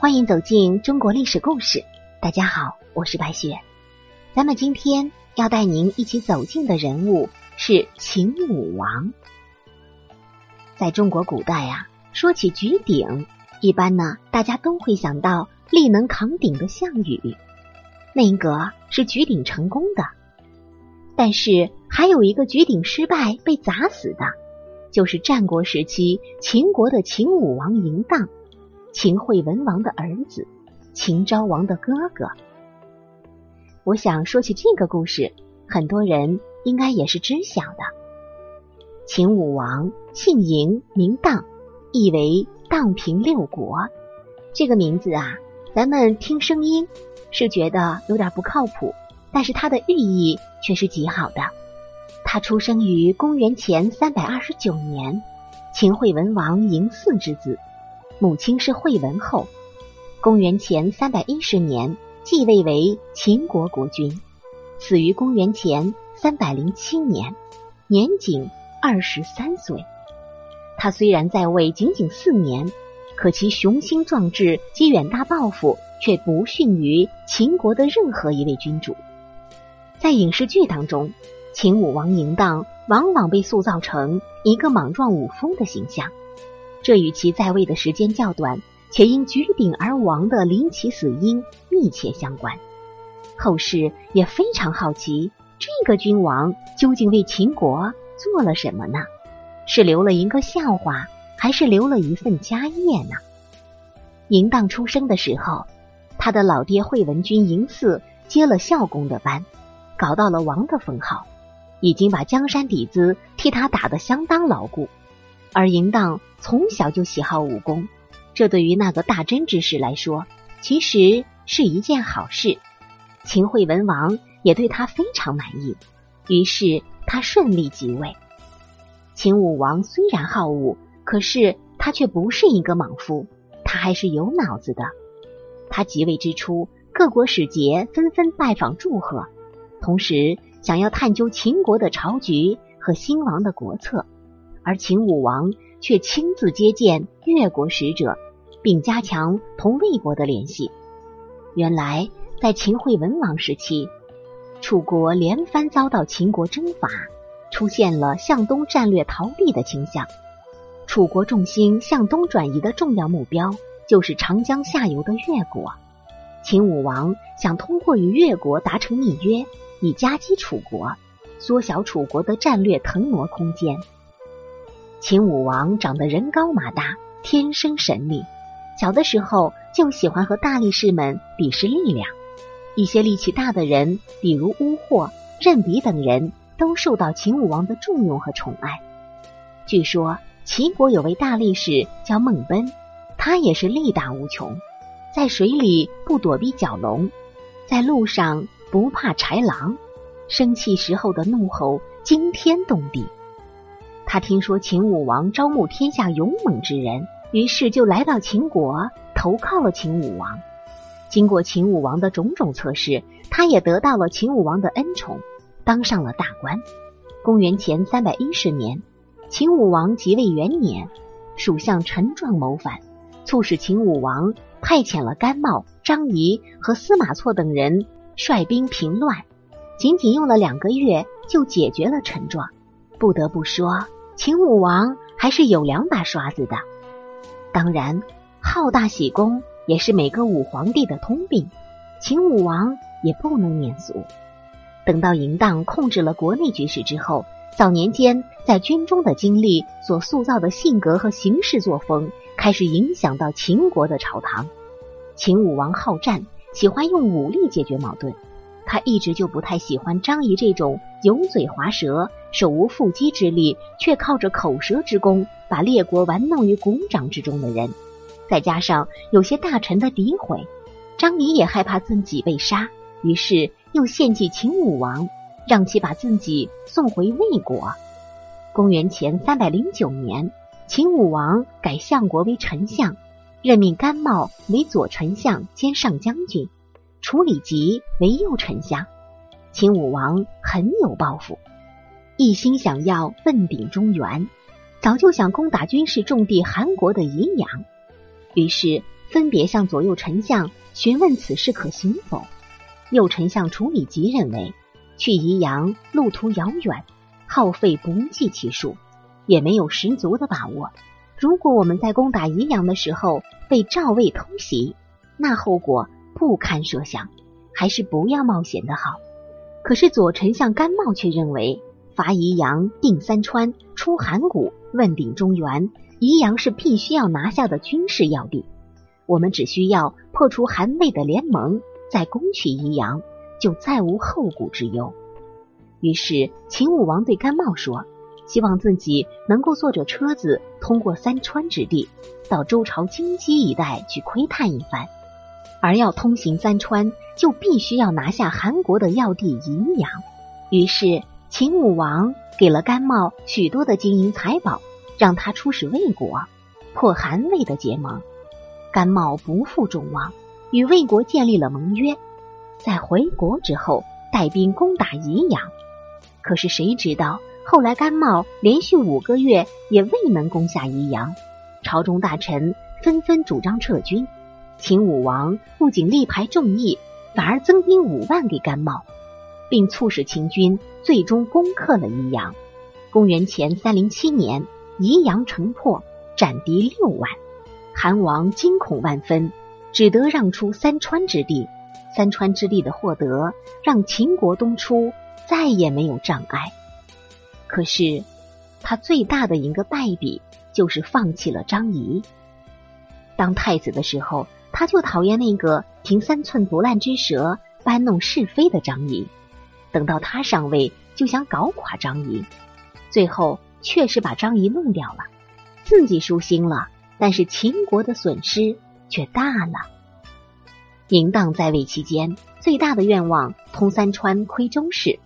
欢迎走进中国历史故事。大家好，我是白雪。咱们今天要带您一起走进的人物是秦武王。在中国古代啊，说起举鼎，一般呢大家都会想到力能扛鼎的项羽，那个是举鼎成功的。但是还有一个举鼎失败被砸死的，就是战国时期秦国的秦武王嬴荡。秦惠文王的儿子，秦昭王的哥哥。我想说起这个故事，很多人应该也是知晓的。秦武王姓嬴，名荡，意为荡平六国。这个名字啊，咱们听声音是觉得有点不靠谱，但是它的寓意却是极好的。他出生于公元前三百二十九年，秦惠文王嬴驷之子。母亲是惠文后，公元前三百一十年继位为秦国国君，死于公元前三百零七年，年仅二十三岁。他虽然在位仅仅四年，可其雄心壮志及远大抱负却不逊于秦国的任何一位君主。在影视剧当中，秦武王嬴荡往往被塑造成一个莽撞武夫的形象。这与其在位的时间较短，且因举鼎而亡的离奇死因密切相关。后世也非常好奇，这个君王究竟为秦国做了什么呢？是留了一个笑话，还是留了一份家业呢？嬴荡出生的时候，他的老爹惠文君嬴驷接了孝公的班，搞到了王的封号，已经把江山底子替他打得相当牢固。而嬴荡从小就喜好武功，这对于那个大真之士来说，其实是一件好事。秦惠文王也对他非常满意，于是他顺利即位。秦武王虽然好武，可是他却不是一个莽夫，他还是有脑子的。他即位之初，各国使节纷纷拜访祝贺，同时想要探究秦国的朝局和新王的国策。而秦武王却亲自接见越国使者，并加强同魏国的联系。原来，在秦惠文王时期，楚国连番遭到秦国征伐，出现了向东战略逃避的倾向。楚国重心向东转移的重要目标就是长江下游的越国。秦武王想通过与越国达成密约，以夹击楚国，缩小楚国的战略腾挪空间。秦武王长得人高马大，天生神力。小的时候就喜欢和大力士们比试力量。一些力气大的人，比如乌霍、任比等人，都受到秦武王的重用和宠爱。据说秦国有位大力士叫孟奔，他也是力大无穷，在水里不躲避蛟龙，在路上不怕豺狼，生气时候的怒吼惊天动地。他听说秦武王招募天下勇猛之人，于是就来到秦国投靠了秦武王。经过秦武王的种种测试，他也得到了秦武王的恩宠，当上了大官。公元前三百一十年，秦武王即位元年，蜀相陈壮谋反，促使秦武王派遣了甘茂、张仪和司马错等人率兵平乱。仅仅用了两个月，就解决了陈壮。不得不说。秦武王还是有两把刷子的，当然好大喜功也是每个武皇帝的通病，秦武王也不能免俗。等到嬴荡控制了国内局势之后，早年间在军中的经历所塑造的性格和行事作风，开始影响到秦国的朝堂。秦武王好战，喜欢用武力解决矛盾。他一直就不太喜欢张仪这种油嘴滑舌、手无缚鸡之力，却靠着口舌之功把列国玩弄于股掌之中的人。再加上有些大臣的诋毁，张仪也害怕自己被杀，于是又献计秦武王，让其把自己送回魏国。公元前三百零九年，秦武王改相国为丞相，任命甘茂为左丞相兼上将军。楚理吉为右丞相，秦武王很有抱负，一心想要问鼎中原，早就想攻打军事重地韩国的宜阳。于是，分别向左右丞相询问此事可行否。右丞相楚理吉认为，去宜阳路途遥远，耗费不计其数，也没有十足的把握。如果我们在攻打宜阳的时候被赵魏偷袭，那后果不堪设想，还是不要冒险的好。可是左丞相甘茂却认为，伐宜阳、定三川、出函谷、问鼎中原，宜阳是必须要拿下的军事要地。我们只需要破除韩魏的联盟，再攻取宜阳，就再无后顾之忧。于是秦武王对甘茂说：“希望自己能够坐着车子，通过三川之地，到周朝京畿一带去窥探一番。而要通行三川。”就必须要拿下韩国的要地宜阳。于是秦武王给了甘茂许多的金银财宝，让他出使魏国，破韩魏的结盟。甘茂不负众望，与魏国建立了盟约。在回国之后，带兵攻打宜阳。可是谁知道，后来甘茂连续五个月也未能攻下宜阳，朝中大臣纷纷主张撤军。秦武王不仅力排众议。反而增兵五万给甘茂，并促使秦军最终攻克了宜阳。公元前三零七年，宜阳城破，斩敌六万。韩王惊恐万分，只得让出三川之地。三川之地的获得，让秦国东出再也没有障碍。可是，他最大的一个败笔，就是放弃了张仪。当太子的时候。他就讨厌那个凭三寸不烂之舌搬弄是非的张仪，等到他上位，就想搞垮张仪，最后确实把张仪弄掉了，自己舒心了，但是秦国的损失却大了。嬴荡在位期间，最大的愿望通三川、窥周氏，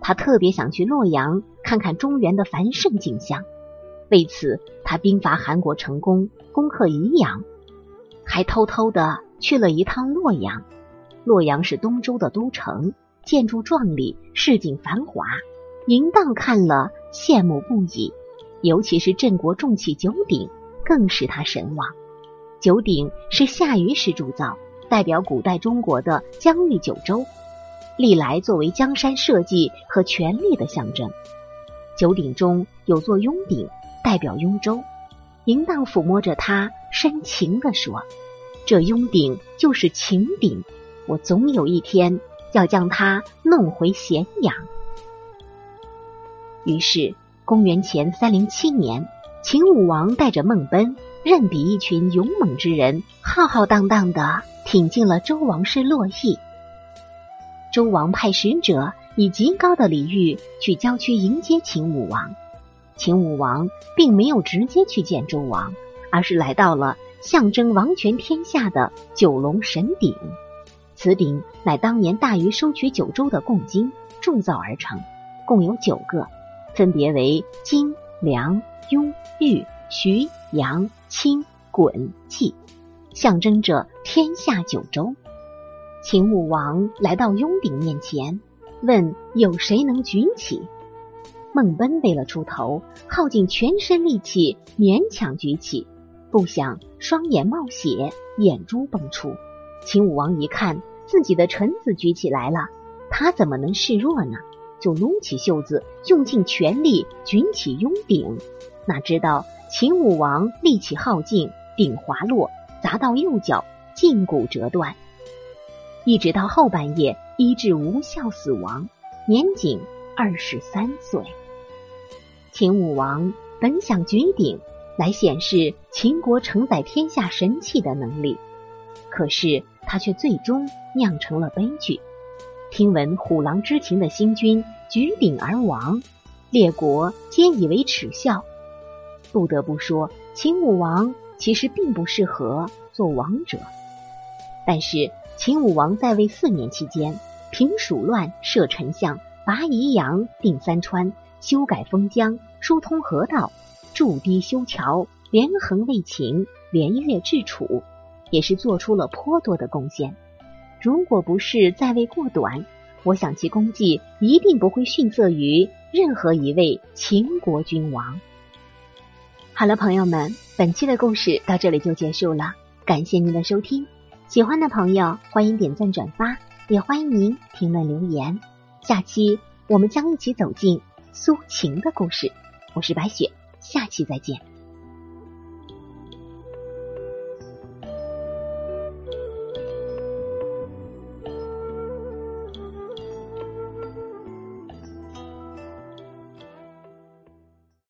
他特别想去洛阳看看中原的繁盛景象，为此他兵伐韩国成功，攻克宜阳。还偷偷的去了一趟洛阳。洛阳是东周的都城，建筑壮丽，市井繁华。嬴荡看了羡慕不已，尤其是镇国重器九鼎，更使他神往。九鼎是夏禹时铸造，代表古代中国的疆域九州，历来作为江山社稷和权力的象征。九鼎中有座雍鼎，代表雍州。嬴荡抚摸着它，深情地说：“这雍鼎就是秦鼎，我总有一天要将他弄回咸阳。”于是，公元前三零七年，秦武王带着孟贲、任比一群勇猛之人，浩浩荡荡的挺进了周王室洛邑。周王派使者以极高的礼遇去郊区迎接秦武王。秦武王并没有直接去见周王，而是来到了象征王权天下的九龙神鼎。此鼎乃当年大禹收取九州的贡金铸造而成，共有九个，分别为金、梁、雍、玉、徐、阳、清、滚、季，象征着天下九州。秦武王来到雍鼎面前，问有谁能举起。孟奔为了出头，耗尽全身力气勉强举起，不想双眼冒血，眼珠迸出。秦武王一看自己的臣子举起来了，他怎么能示弱呢？就撸起袖子，用尽全力举起雍鼎。哪知道秦武王力气耗尽，鼎滑落，砸到右脚，胫骨折断。一直到后半夜，医治无效死亡，年仅二十三岁。秦武王本想举鼎来显示秦国承载天下神器的能力，可是他却最终酿成了悲剧。听闻虎狼之情的新君举鼎而亡，列国皆以为耻笑。不得不说，秦武王其实并不适合做王者。但是秦武王在位四年期间，平蜀乱，设丞相，拔宜阳，定三川。修改封疆，疏通河道，筑堤修桥，连横卫秦，连越治楚，也是做出了颇多的贡献。如果不是在位过短，我想其功绩一定不会逊色于任何一位秦国君王。好了，朋友们，本期的故事到这里就结束了。感谢您的收听，喜欢的朋友欢迎点赞转发，也欢迎您评论留言。下期我们将一起走进苏秦的故事。我是白雪，下期再见。